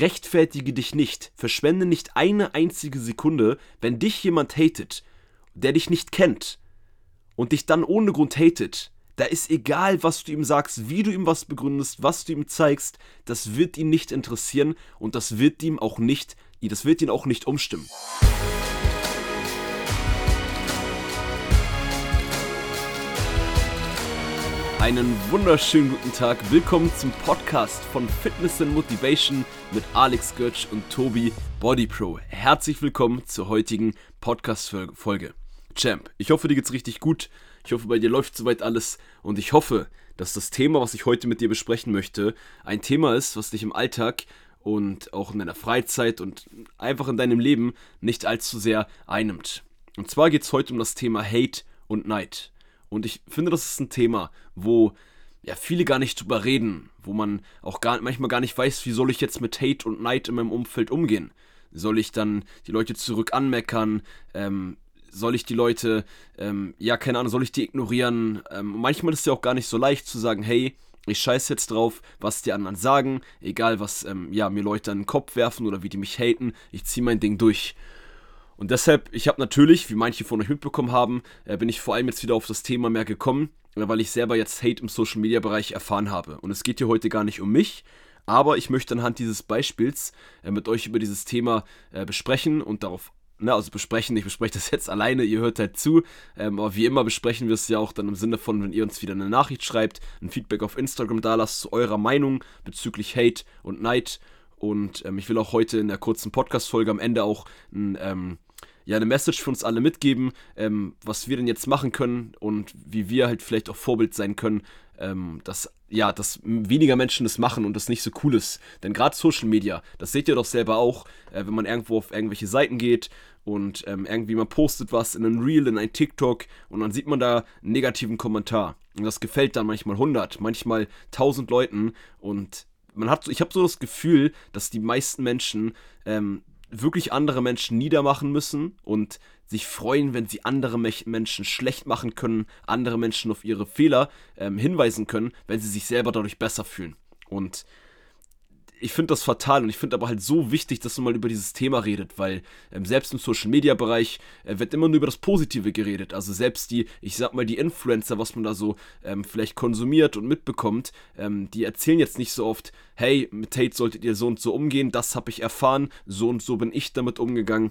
rechtfertige dich nicht, verschwende nicht eine einzige Sekunde, wenn dich jemand hatet, der dich nicht kennt und dich dann ohne Grund hatet. Da ist egal, was du ihm sagst, wie du ihm was begründest, was du ihm zeigst, das wird ihn nicht interessieren und das wird ihm auch nicht, das wird ihn auch nicht umstimmen. Einen wunderschönen guten Tag. Willkommen zum Podcast von Fitness and Motivation mit Alex Götsch und Tobi Body Pro. Herzlich willkommen zur heutigen Podcast-Folge. Champ, ich hoffe, dir geht's richtig gut. Ich hoffe, bei dir läuft soweit alles und ich hoffe, dass das Thema, was ich heute mit dir besprechen möchte, ein Thema ist, was dich im Alltag und auch in deiner Freizeit und einfach in deinem Leben nicht allzu sehr einnimmt. Und zwar geht es heute um das Thema Hate und Neid. Und ich finde, das ist ein Thema, wo ja viele gar nicht drüber reden, wo man auch gar, manchmal gar nicht weiß, wie soll ich jetzt mit Hate und Neid in meinem Umfeld umgehen. Soll ich dann die Leute zurück anmeckern? Ähm, soll ich die Leute, ähm, ja, keine Ahnung, soll ich die ignorieren? Ähm, manchmal ist es ja auch gar nicht so leicht zu sagen, hey, ich scheiße jetzt drauf, was die anderen sagen, egal was ähm, ja, mir Leute an den Kopf werfen oder wie die mich haten, ich ziehe mein Ding durch. Und deshalb, ich habe natürlich, wie manche von euch mitbekommen haben, äh, bin ich vor allem jetzt wieder auf das Thema mehr gekommen, äh, weil ich selber jetzt Hate im Social Media Bereich erfahren habe. Und es geht hier heute gar nicht um mich, aber ich möchte anhand dieses Beispiels äh, mit euch über dieses Thema äh, besprechen und darauf, na, also besprechen, ich bespreche das jetzt alleine, ihr hört halt zu, ähm, aber wie immer besprechen wir es ja auch dann im Sinne von, wenn ihr uns wieder eine Nachricht schreibt, ein Feedback auf Instagram da lasst zu eurer Meinung bezüglich Hate und Neid. Und ähm, ich will auch heute in der kurzen Podcast-Folge am Ende auch ein, ähm, ja, eine Message für uns alle mitgeben, ähm, was wir denn jetzt machen können und wie wir halt vielleicht auch Vorbild sein können, ähm, dass ja, dass weniger Menschen das machen und das nicht so cool ist. Denn gerade Social Media, das seht ihr doch selber auch, äh, wenn man irgendwo auf irgendwelche Seiten geht und ähm, irgendwie man postet was in einem Reel, in ein TikTok und dann sieht man da einen negativen Kommentar. Und das gefällt dann manchmal 100, manchmal 1000 Leuten und man hat, ich habe so das Gefühl, dass die meisten Menschen ähm, wirklich andere Menschen niedermachen müssen und sich freuen, wenn sie andere Menschen schlecht machen können, andere Menschen auf ihre Fehler ähm, hinweisen können, wenn sie sich selber dadurch besser fühlen. Und ich finde das fatal und ich finde aber halt so wichtig, dass man mal über dieses Thema redet, weil ähm, selbst im Social Media Bereich äh, wird immer nur über das Positive geredet. Also selbst die, ich sag mal, die Influencer, was man da so ähm, vielleicht konsumiert und mitbekommt, ähm, die erzählen jetzt nicht so oft, hey, mit Hate solltet ihr so und so umgehen, das habe ich erfahren, so und so bin ich damit umgegangen.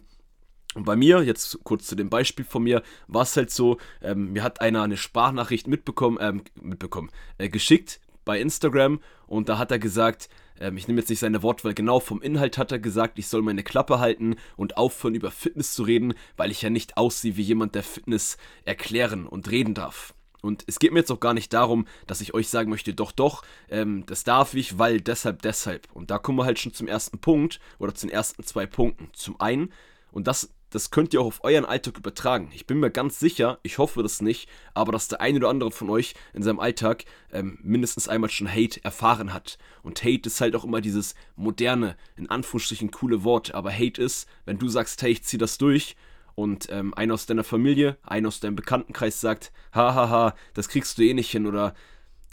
Und bei mir, jetzt kurz zu dem Beispiel von mir, war es halt so, ähm, mir hat einer eine Sprachnachricht mitbekommen, ähm, mitbekommen, äh, geschickt bei Instagram und da hat er gesagt, ähm, ich nehme jetzt nicht seine Wortwahl genau, vom Inhalt hat er gesagt, ich soll meine Klappe halten und aufhören über Fitness zu reden, weil ich ja nicht aussehe wie jemand, der Fitness erklären und reden darf. Und es geht mir jetzt auch gar nicht darum, dass ich euch sagen möchte, doch, doch, ähm, das darf ich, weil deshalb, deshalb. Und da kommen wir halt schon zum ersten Punkt oder zu den ersten zwei Punkten. Zum einen, und das das könnt ihr auch auf euren Alltag übertragen. Ich bin mir ganz sicher, ich hoffe das nicht, aber dass der eine oder andere von euch in seinem Alltag ähm, mindestens einmal schon Hate erfahren hat. Und Hate ist halt auch immer dieses moderne, in Anführungsstrichen coole Wort. Aber Hate ist, wenn du sagst, hey, ich zieh das durch und ähm, einer aus deiner Familie, einer aus deinem Bekanntenkreis sagt, hahaha, das kriegst du eh nicht hin oder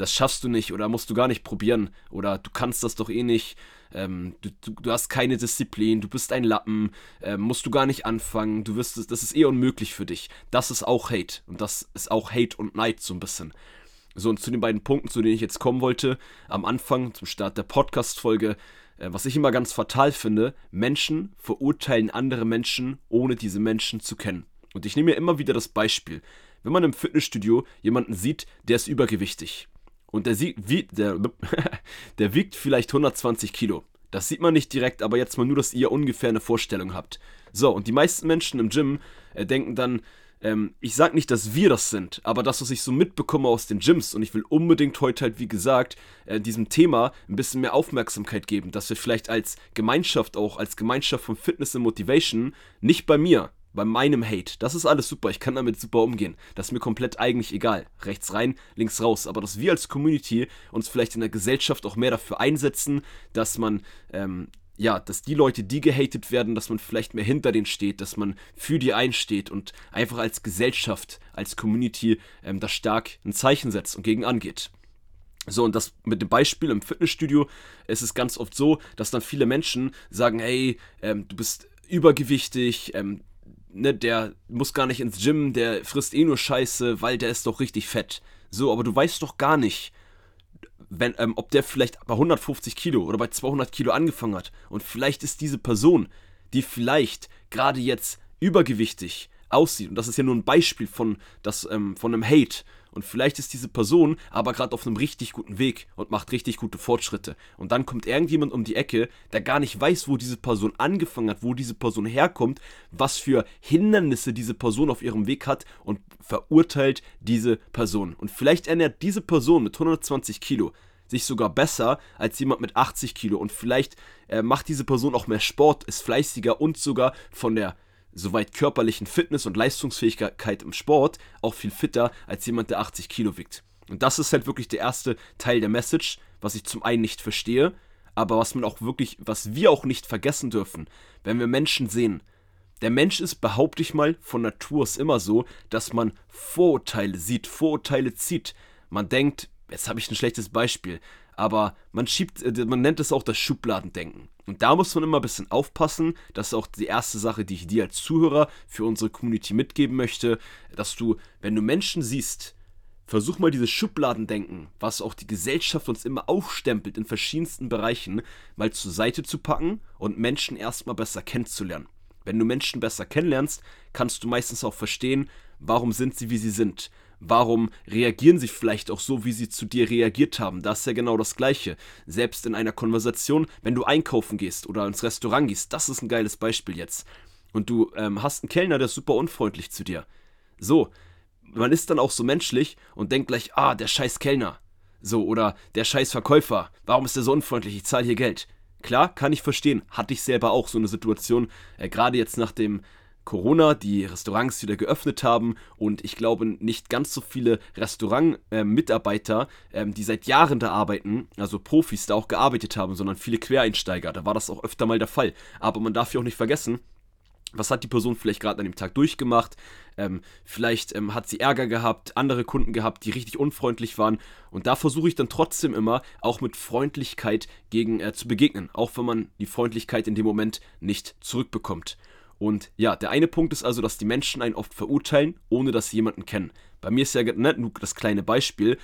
das schaffst du nicht oder musst du gar nicht probieren oder du kannst das doch eh nicht, ähm, du, du, du, hast keine Disziplin, du bist ein Lappen, äh, musst du gar nicht anfangen, du wirst das ist eh unmöglich für dich. Das ist auch Hate und das ist auch Hate und Neid so ein bisschen. So, und zu den beiden Punkten, zu denen ich jetzt kommen wollte, am Anfang, zum Start der Podcast-Folge, äh, was ich immer ganz fatal finde, Menschen verurteilen andere Menschen, ohne diese Menschen zu kennen. Und ich nehme mir immer wieder das Beispiel. Wenn man im Fitnessstudio jemanden sieht, der ist übergewichtig und der, wie, der, der wiegt vielleicht 120 Kilo. Das sieht man nicht direkt, aber jetzt mal nur, dass ihr ungefähr eine Vorstellung habt. So, und die meisten Menschen im Gym äh, denken dann, ähm, ich sag nicht, dass wir das sind, aber das, was ich so mitbekomme aus den Gyms, und ich will unbedingt heute halt, wie gesagt, äh, diesem Thema ein bisschen mehr Aufmerksamkeit geben, dass wir vielleicht als Gemeinschaft auch, als Gemeinschaft von Fitness und Motivation, nicht bei mir, bei meinem Hate. Das ist alles super, ich kann damit super umgehen. Das ist mir komplett eigentlich egal. Rechts rein, links raus. Aber dass wir als Community uns vielleicht in der Gesellschaft auch mehr dafür einsetzen, dass man, ähm, ja, dass die Leute, die gehatet werden, dass man vielleicht mehr hinter denen steht, dass man für die einsteht und einfach als Gesellschaft, als Community ähm, da stark ein Zeichen setzt und gegen angeht. So, und das mit dem Beispiel im Fitnessstudio ist es ganz oft so, dass dann viele Menschen sagen, hey, ähm, du bist übergewichtig, ähm, ne, der muss gar nicht ins Gym, der frisst eh nur Scheiße, weil der ist doch richtig fett. So, aber du weißt doch gar nicht, wenn, ähm, ob der vielleicht bei 150 Kilo oder bei 200 Kilo angefangen hat. Und vielleicht ist diese Person, die vielleicht gerade jetzt übergewichtig aussieht, und das ist ja nur ein Beispiel von, das, ähm, von einem Hate, und vielleicht ist diese Person aber gerade auf einem richtig guten Weg und macht richtig gute Fortschritte. Und dann kommt irgendjemand um die Ecke, der gar nicht weiß, wo diese Person angefangen hat, wo diese Person herkommt, was für Hindernisse diese Person auf ihrem Weg hat und verurteilt diese Person. Und vielleicht ernährt diese Person mit 120 Kilo sich sogar besser als jemand mit 80 Kilo. Und vielleicht äh, macht diese Person auch mehr Sport, ist fleißiger und sogar von der soweit körperlichen Fitness und Leistungsfähigkeit im Sport auch viel fitter als jemand, der 80 Kilo wiegt. Und das ist halt wirklich der erste Teil der Message, was ich zum einen nicht verstehe, aber was man auch wirklich, was wir auch nicht vergessen dürfen, wenn wir Menschen sehen. Der Mensch ist, behaupte ich mal, von Natur aus immer so, dass man Vorurteile sieht, Vorurteile zieht. Man denkt, jetzt habe ich ein schlechtes Beispiel, aber man schiebt, äh, man nennt es auch das Schubladendenken. Und da muss man immer ein bisschen aufpassen. Das ist auch die erste Sache, die ich dir als Zuhörer für unsere Community mitgeben möchte, dass du, wenn du Menschen siehst, versuch mal dieses Schubladendenken, was auch die Gesellschaft uns immer aufstempelt in verschiedensten Bereichen, mal zur Seite zu packen und Menschen erstmal besser kennenzulernen. Wenn du Menschen besser kennenlernst, kannst du meistens auch verstehen, warum sind sie, wie sie sind. Warum reagieren sie vielleicht auch so, wie sie zu dir reagiert haben? Das ist ja genau das Gleiche. Selbst in einer Konversation, wenn du einkaufen gehst oder ins Restaurant gehst, das ist ein geiles Beispiel jetzt. Und du ähm, hast einen Kellner, der ist super unfreundlich zu dir. So, man ist dann auch so menschlich und denkt gleich, ah, der scheiß Kellner. So, oder der scheiß Verkäufer. Warum ist der so unfreundlich? Ich zahle hier Geld. Klar, kann ich verstehen. Hatte ich selber auch so eine Situation, äh, gerade jetzt nach dem Corona die Restaurants wieder geöffnet haben und ich glaube nicht ganz so viele Restaurant-Mitarbeiter, äh, ähm, die seit Jahren da arbeiten, also Profis da auch gearbeitet haben, sondern viele Quereinsteiger. Da war das auch öfter mal der Fall. Aber man darf ja auch nicht vergessen, was hat die Person vielleicht gerade an dem Tag durchgemacht? Ähm, vielleicht ähm, hat sie Ärger gehabt, andere Kunden gehabt, die richtig unfreundlich waren. Und da versuche ich dann trotzdem immer auch mit Freundlichkeit gegen äh, zu begegnen, auch wenn man die Freundlichkeit in dem Moment nicht zurückbekommt. Und ja, der eine Punkt ist also, dass die Menschen einen oft verurteilen, ohne dass sie jemanden kennen. Bei mir ist ja ne, nur das kleine Beispiel,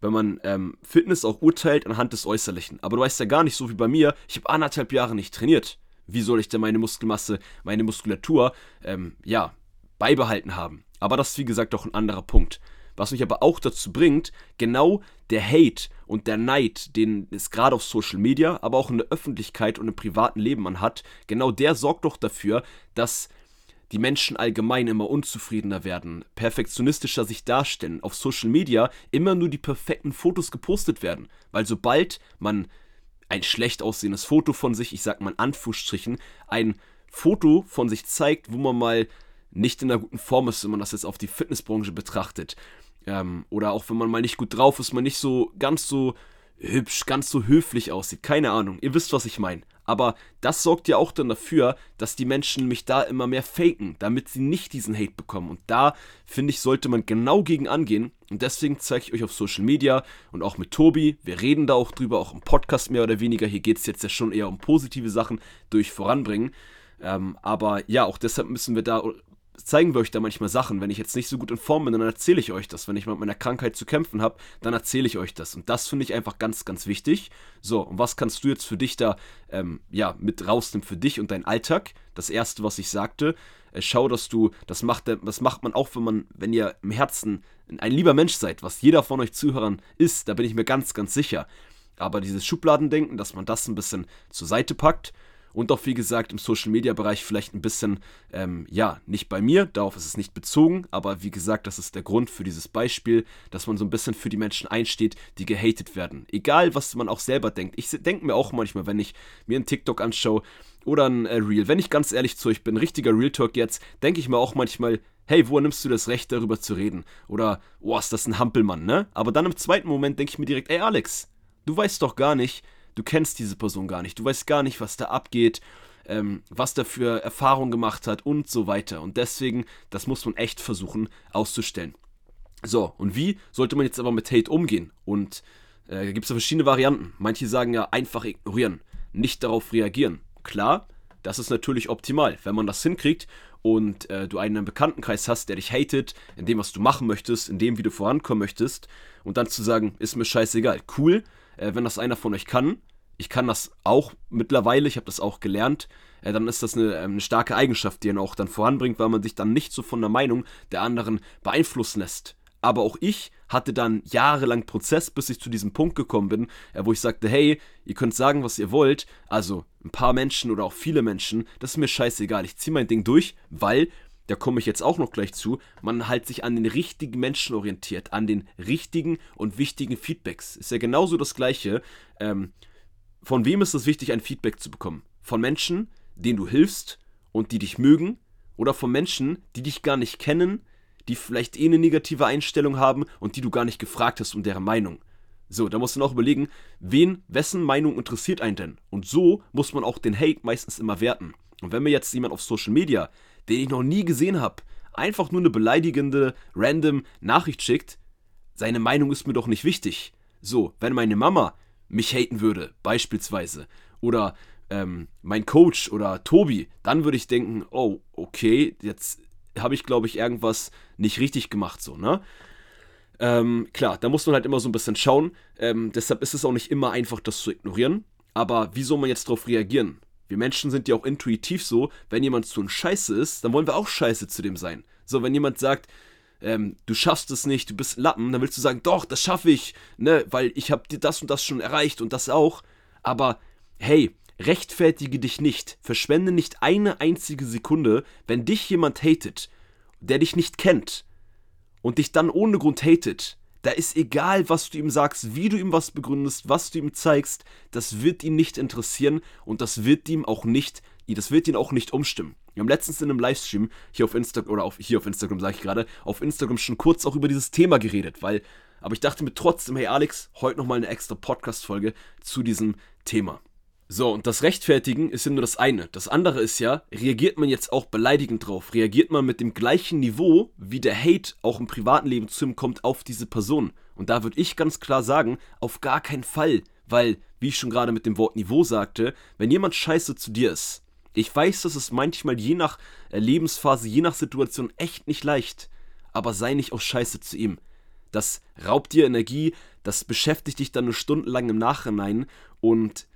wenn man ähm, Fitness auch urteilt anhand des Äußerlichen. Aber du weißt ja gar nicht so wie bei mir, ich habe anderthalb Jahre nicht trainiert. Wie soll ich denn meine Muskelmasse, meine Muskulatur, ähm, ja, beibehalten haben? Aber das ist wie gesagt doch ein anderer Punkt. Was mich aber auch dazu bringt, genau der Hate und der Neid, den es gerade auf Social Media, aber auch in der Öffentlichkeit und im privaten Leben man hat, genau der sorgt doch dafür, dass die Menschen allgemein immer unzufriedener werden, perfektionistischer sich darstellen, auf Social Media immer nur die perfekten Fotos gepostet werden. Weil sobald man ein schlecht aussehendes Foto von sich, ich sag mal in Anführungsstrichen, ein Foto von sich zeigt, wo man mal nicht in einer guten Form ist, wenn man das jetzt auf die Fitnessbranche betrachtet, ähm, oder auch wenn man mal nicht gut drauf ist, man nicht so ganz so hübsch, ganz so höflich aussieht. Keine Ahnung, ihr wisst, was ich meine. Aber das sorgt ja auch dann dafür, dass die Menschen mich da immer mehr faken, damit sie nicht diesen Hate bekommen. Und da, finde ich, sollte man genau gegen angehen. Und deswegen zeige ich euch auf Social Media und auch mit Tobi. Wir reden da auch drüber, auch im Podcast mehr oder weniger. Hier geht es jetzt ja schon eher um positive Sachen durch voranbringen. Ähm, aber ja, auch deshalb müssen wir da zeigen wir euch da manchmal Sachen. Wenn ich jetzt nicht so gut in Form bin, dann erzähle ich euch das. Wenn ich mit meiner Krankheit zu kämpfen habe, dann erzähle ich euch das. Und das finde ich einfach ganz, ganz wichtig. So, und was kannst du jetzt für dich da ähm, ja, mit rausnehmen für dich und deinen Alltag? Das erste, was ich sagte, äh, schau, dass du, das macht, das macht man auch, wenn man, wenn ihr im Herzen ein lieber Mensch seid, was jeder von euch Zuhörern ist, da bin ich mir ganz, ganz sicher. Aber dieses Schubladendenken, dass man das ein bisschen zur Seite packt und auch wie gesagt im Social Media Bereich vielleicht ein bisschen, ähm, ja, nicht bei mir, darauf ist es nicht bezogen, aber wie gesagt, das ist der Grund für dieses Beispiel, dass man so ein bisschen für die Menschen einsteht, die gehatet werden. Egal, was man auch selber denkt. Ich denke mir auch manchmal, wenn ich mir einen TikTok anschaue oder ein äh, Reel, wenn ich ganz ehrlich zu euch bin, richtiger Real Talk jetzt, denke ich mir auch manchmal, hey, woher nimmst du das Recht, darüber zu reden? Oder, oh, ist das ein Hampelmann, ne? Aber dann im zweiten Moment denke ich mir direkt, ey Alex, du weißt doch gar nicht, Du kennst diese Person gar nicht. Du weißt gar nicht, was da abgeht, ähm, was da für Erfahrungen gemacht hat und so weiter. Und deswegen, das muss man echt versuchen auszustellen. So, und wie sollte man jetzt aber mit Hate umgehen? Und Äh, da gibt es ja verschiedene Varianten. Manche sagen ja einfach ignorieren, nicht darauf reagieren. Klar, das ist natürlich optimal, wenn man das hinkriegt und äh, du einen Bekanntenkreis hast, der dich hatet, in dem, was du machen möchtest, in dem, wie du vorankommen möchtest, und dann zu sagen, ist mir scheißegal. Cool, äh, wenn das einer von euch kann. Ich kann das auch mittlerweile, ich habe das auch gelernt. Äh, dann ist das eine, ähm, eine starke Eigenschaft, die einen auch dann voranbringt, weil man sich dann nicht so von der Meinung der anderen beeinflussen lässt. Aber auch ich hatte dann jahrelang Prozess, bis ich zu diesem Punkt gekommen bin, äh, wo ich sagte, hey, ihr könnt sagen, was ihr wollt, also ein paar Menschen oder auch viele Menschen, das ist mir scheißegal, ich ziehe mein Ding durch, weil, da komme ich jetzt auch noch gleich zu, man halt sich an den richtigen Menschen orientiert, an den richtigen und wichtigen Feedbacks. Ist ja genauso das Gleiche. Ähm, von wem ist es wichtig, ein Feedback zu bekommen? Von Menschen, denen du hilfst und die dich mögen, oder von Menschen, die dich gar nicht kennen, die vielleicht eh eine negative Einstellung haben und die du gar nicht gefragt hast um deren Meinung. So, da musst du noch überlegen, wen, wessen Meinung interessiert einen denn? Und so muss man auch den Hate meistens immer werten. Und wenn mir jetzt jemand auf Social Media, den ich noch nie gesehen habe, einfach nur eine beleidigende, random Nachricht schickt, seine Meinung ist mir doch nicht wichtig. So, wenn meine Mama mich haten würde, beispielsweise, oder ähm, mein Coach oder Tobi, dann würde ich denken, oh, okay, jetzt habe ich, glaube ich, irgendwas nicht richtig gemacht, so, ne? Ähm, klar, da muss man halt immer so ein bisschen schauen. Ähm, deshalb ist es auch nicht immer einfach, das zu ignorieren. Aber wie soll man jetzt darauf reagieren? Wir Menschen sind ja auch intuitiv so, wenn jemand zu ein Scheiße ist, dann wollen wir auch Scheiße zu dem sein. So, wenn jemand sagt, ähm, du schaffst es nicht, du bist Lappen, dann willst du sagen, doch, das schaffe ich, ne, weil ich habe dir das und das schon erreicht und das auch. Aber hey, rechtfertige dich nicht, verschwende nicht eine einzige Sekunde, wenn dich jemand hatet, der dich nicht kennt und dich dann ohne Grund hatet. Da ist egal, was du ihm sagst, wie du ihm was begründest, was du ihm zeigst, das wird ihn nicht interessieren und das wird ihm auch nicht, das wird ihn auch nicht umstimmen. Wir haben letztens in einem Livestream hier auf Instagram, oder auf, hier auf Instagram sage ich gerade, auf Instagram schon kurz auch über dieses Thema geredet, weil, aber ich dachte mir trotzdem, hey Alex, heute nochmal eine extra Podcast-Folge zu diesem Thema. So, und das Rechtfertigen ist ja nur das eine. Das andere ist ja, reagiert man jetzt auch beleidigend drauf? Reagiert man mit dem gleichen Niveau, wie der Hate auch im privaten Leben zu ihm kommt, auf diese Person? Und da würde ich ganz klar sagen, auf gar keinen Fall. Weil, wie ich schon gerade mit dem Wort Niveau sagte, wenn jemand scheiße zu dir ist, ich weiß, dass es manchmal je nach äh, Lebensphase, je nach Situation echt nicht leicht, aber sei nicht auch scheiße zu ihm. Das raubt dir Energie, das beschäftigt dich dann nur stundenlang im Nachhinein und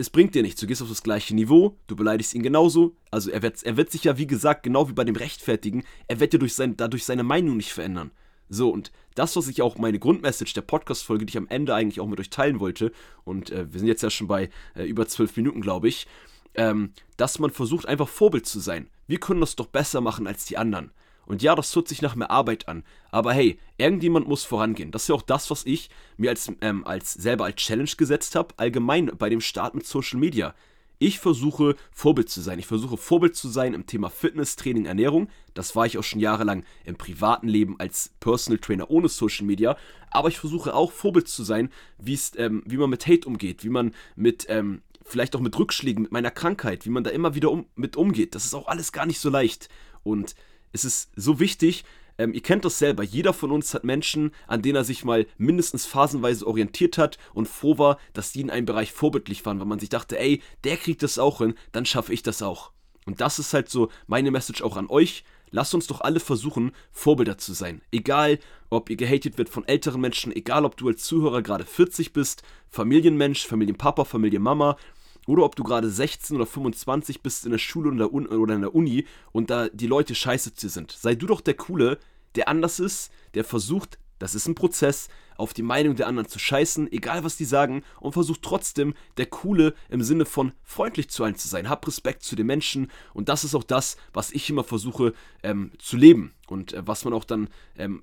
es bringt dir nichts. Du gehst auf das gleiche Niveau, du beleidigst ihn genauso. Also er wird, er wird sich ja, wie gesagt, genau wie bei dem Rechtfertigen, er wird ja durch sein, dadurch seine Meinung nicht verändern. So, und das, was ich auch meine Grundmessage der Podcast-Folge, die ich am Ende eigentlich auch mit euch teilen wollte, und äh, wir sind jetzt ja schon bei äh, über zwölf Minuten, glaube ich, ähm, dass man versucht, einfach Vorbild zu sein. Wir können das doch besser machen als die anderen. Und ja, das tut sich nach mehr Arbeit an. Aber hey, irgendjemand muss vorangehen. Das ist ja auch das, was ich mir als, ähm, als selber als Challenge gesetzt habe, allgemein bei dem Start mit Social Media. Ich versuche Vorbild zu sein. Ich versuche Vorbild zu sein im Thema Fitness, Training, Ernährung. Das war ich auch schon jahrelang im privaten Leben als Personal Trainer ohne Social Media. Aber ich versuche auch Vorbild zu sein, ähm, wie man mit Hate umgeht, wie man mit ähm, vielleicht auch mit Rückschlägen, mit meiner Krankheit, wie man da immer wieder um, mit umgeht. Das ist auch alles gar nicht so leicht. Und es ist so wichtig, ähm, ihr kennt das selber, jeder von uns hat Menschen, an denen er sich mal mindestens phasenweise orientiert hat und froh war, dass die in einem Bereich vorbildlich waren, weil man sich dachte, ey, der kriegt das auch hin, dann schaffe ich das auch. Und das ist halt so meine Message auch an euch. Lasst uns doch alle versuchen, Vorbilder zu sein. Egal, ob ihr gehatet wird von älteren Menschen, egal, ob du als Zuhörer gerade 40 bist, Familienmensch, Familienpapa, Familienmama, oder ob du gerade 16 oder 25 bist in der Schule oder in der Uni und da die Leute scheiße zu dir sind. Sei du doch der Coole, der anders ist, der versucht, das ist ein Prozess, auf die Meinung der anderen zu scheißen, egal was die sagen, und versucht trotzdem der Coole im Sinne von freundlich zu allen zu sein. Hab Respekt zu den Menschen und das ist auch das, was ich immer versuche ähm, zu leben und äh, was man auch dann ähm,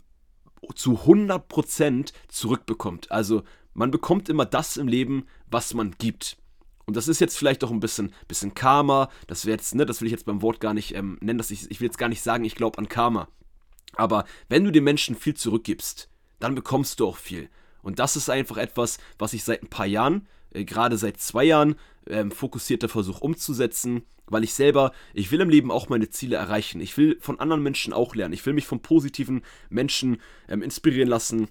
zu 100% zurückbekommt. Also man bekommt immer das im Leben, was man gibt. Und das ist jetzt vielleicht auch ein bisschen, bisschen Karma. Das wäre jetzt, ne, das will ich jetzt beim Wort gar nicht ähm, nennen. Dass ich, ich will jetzt gar nicht sagen, ich glaube an Karma. Aber wenn du den Menschen viel zurückgibst, dann bekommst du auch viel. Und das ist einfach etwas, was ich seit ein paar Jahren, äh, gerade seit zwei Jahren, ähm, fokussierter versuche umzusetzen, weil ich selber, ich will im Leben auch meine Ziele erreichen. Ich will von anderen Menschen auch lernen. Ich will mich von positiven Menschen ähm, inspirieren lassen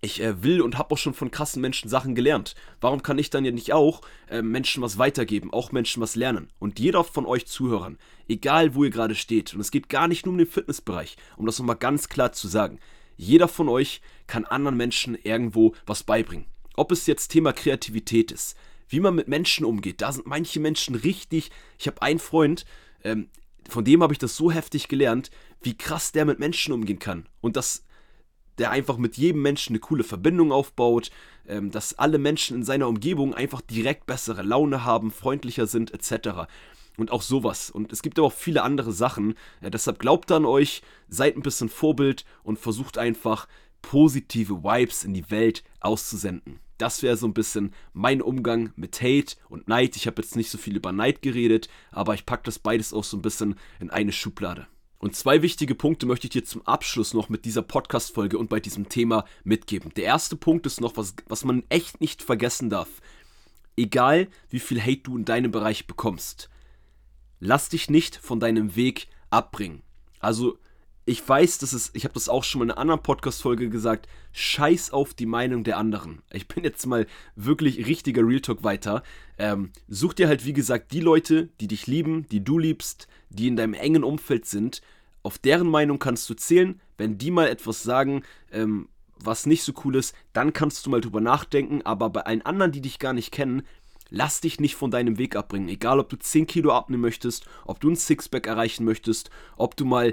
ich äh, will und habe auch schon von krassen Menschen Sachen gelernt. Warum kann ich dann ja nicht auch äh, Menschen was weitergeben, auch Menschen was lernen? Und jeder von euch Zuhörern, egal wo ihr gerade steht, und es geht gar nicht nur um den Fitnessbereich, um das nochmal ganz klar zu sagen, jeder von euch kann anderen Menschen irgendwo was beibringen. Ob es jetzt Thema Kreativität ist, wie man mit Menschen umgeht, da sind manche Menschen richtig. Ich habe einen Freund, ähm, von dem habe ich das so heftig gelernt, wie krass der mit Menschen umgehen kann. Und das der einfach mit jedem Menschen eine coole Verbindung aufbaut, ähm, dass alle Menschen in seiner Umgebung einfach direkt bessere Laune haben, freundlicher sind etc. Und auch sowas. Und es gibt aber auch viele andere Sachen. Äh, deshalb glaubt an euch, seid ein bisschen Vorbild und versucht einfach positive Vibes in die Welt auszusenden. Das wäre so ein bisschen mein Umgang mit Hate und Neid. Ich habe jetzt nicht so viel über Neid geredet, aber ich packe das beides auch so ein bisschen in eine Schublade. Und zwei wichtige Punkte möchte ich dir zum Abschluss noch mit dieser Podcast-Folge und bei diesem Thema mitgeben. Der erste Punkt ist noch, was, was man echt nicht vergessen darf. Egal, wie viel Hate du in deinem Bereich bekommst, lass dich nicht von deinem Weg abbringen. Also, ich weiß, dass es, ich habe das auch schon mal in einer anderen Podcast-Folge gesagt, scheiß auf die Meinung der anderen. Ich bin jetzt mal wirklich richtiger Real Talk weiter. Ähm, such dir halt, wie gesagt, die Leute, die dich lieben, die du liebst, die in deinem engen Umfeld sind. Auf deren Meinung kannst du zählen. Wenn die mal etwas sagen, ähm, was nicht so cool ist, dann kannst du mal drüber nachdenken. Aber bei allen anderen, die dich gar nicht kennen, lass dich nicht von deinem Weg abbringen. Egal, ob du 10 Kilo abnehmen möchtest, ob du ein Sixpack erreichen möchtest, ob du mal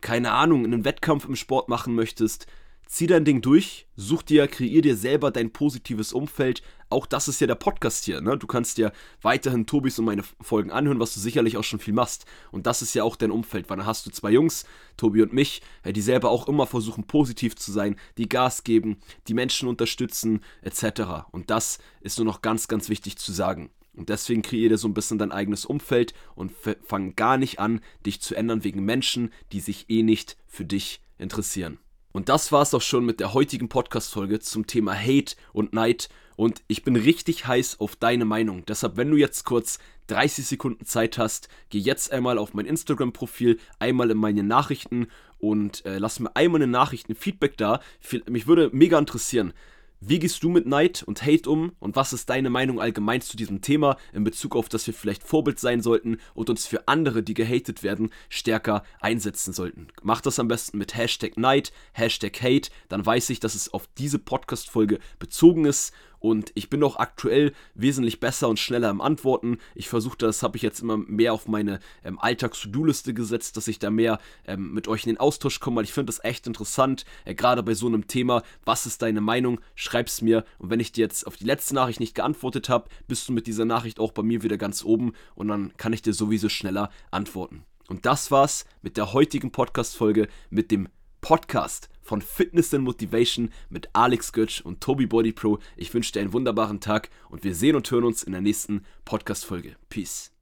keine Ahnung, einen Wettkampf im Sport machen möchtest, zieh dein Ding durch, such dir, kreier dir selber dein positives Umfeld. Auch das ist ja der Podcast hier, ne? Du kannst dir weiterhin Tobis und meine Folgen anhören, was du sicherlich auch schon viel machst. Und das ist ja auch dein Umfeld, weil dann hast du zwei Jungs, Tobi und mich, die selber auch immer versuchen, positiv zu sein, die Gas geben, die Menschen unterstützen, etc. Und das ist nur noch ganz, ganz wichtig zu sagen. Und deswegen kreier dir so ein bisschen dein eigenes Umfeld und fang gar nicht an, dich zu ändern wegen Menschen, die sich eh nicht für dich interessieren. Und das war es auch schon mit der heutigen Podcast-Folge zum Thema Hate und Neid. Und ich bin richtig heiß auf deine Meinung. Deshalb, wenn du jetzt kurz 30 Sekunden Zeit hast, geh jetzt einmal auf mein Instagram-Profil, einmal in meine Nachrichten und äh, lass mir einmal eine Nachricht, ein Feedback da. Mich würde mega interessieren. Wie gehst du mit Neid und Hate um? Und was ist deine Meinung allgemein zu diesem Thema in Bezug auf, dass wir vielleicht Vorbild sein sollten und uns für andere, die gehatet werden, stärker einsetzen sollten? Mach das am besten mit Hashtag Neid, Hashtag Hate, dann weiß ich, dass es auf diese Podcast-Folge bezogen ist und ich bin auch aktuell wesentlich besser und schneller im Antworten. Ich versuche das, habe ich jetzt immer mehr auf meine ähm, Alltags-To-Do-Liste gesetzt, dass ich da mehr ähm, mit euch in den Austausch komme, weil ich finde das echt interessant, äh, gerade bei so einem Thema. Was ist deine Meinung? Schreib's mir. Und wenn ich dir jetzt auf die letzte Nachricht nicht geantwortet habe, bist du mit dieser Nachricht auch bei mir wieder ganz oben und dann kann ich dir sowieso schneller antworten. Und das war's mit der heutigen Podcast-Folge mit dem Podcast von Fitness and Motivation mit Alex Götsch und Toby Body Pro. Ich wünsche dir einen wunderbaren Tag und wir sehen und hören uns in der nächsten Podcast-Folge. Peace.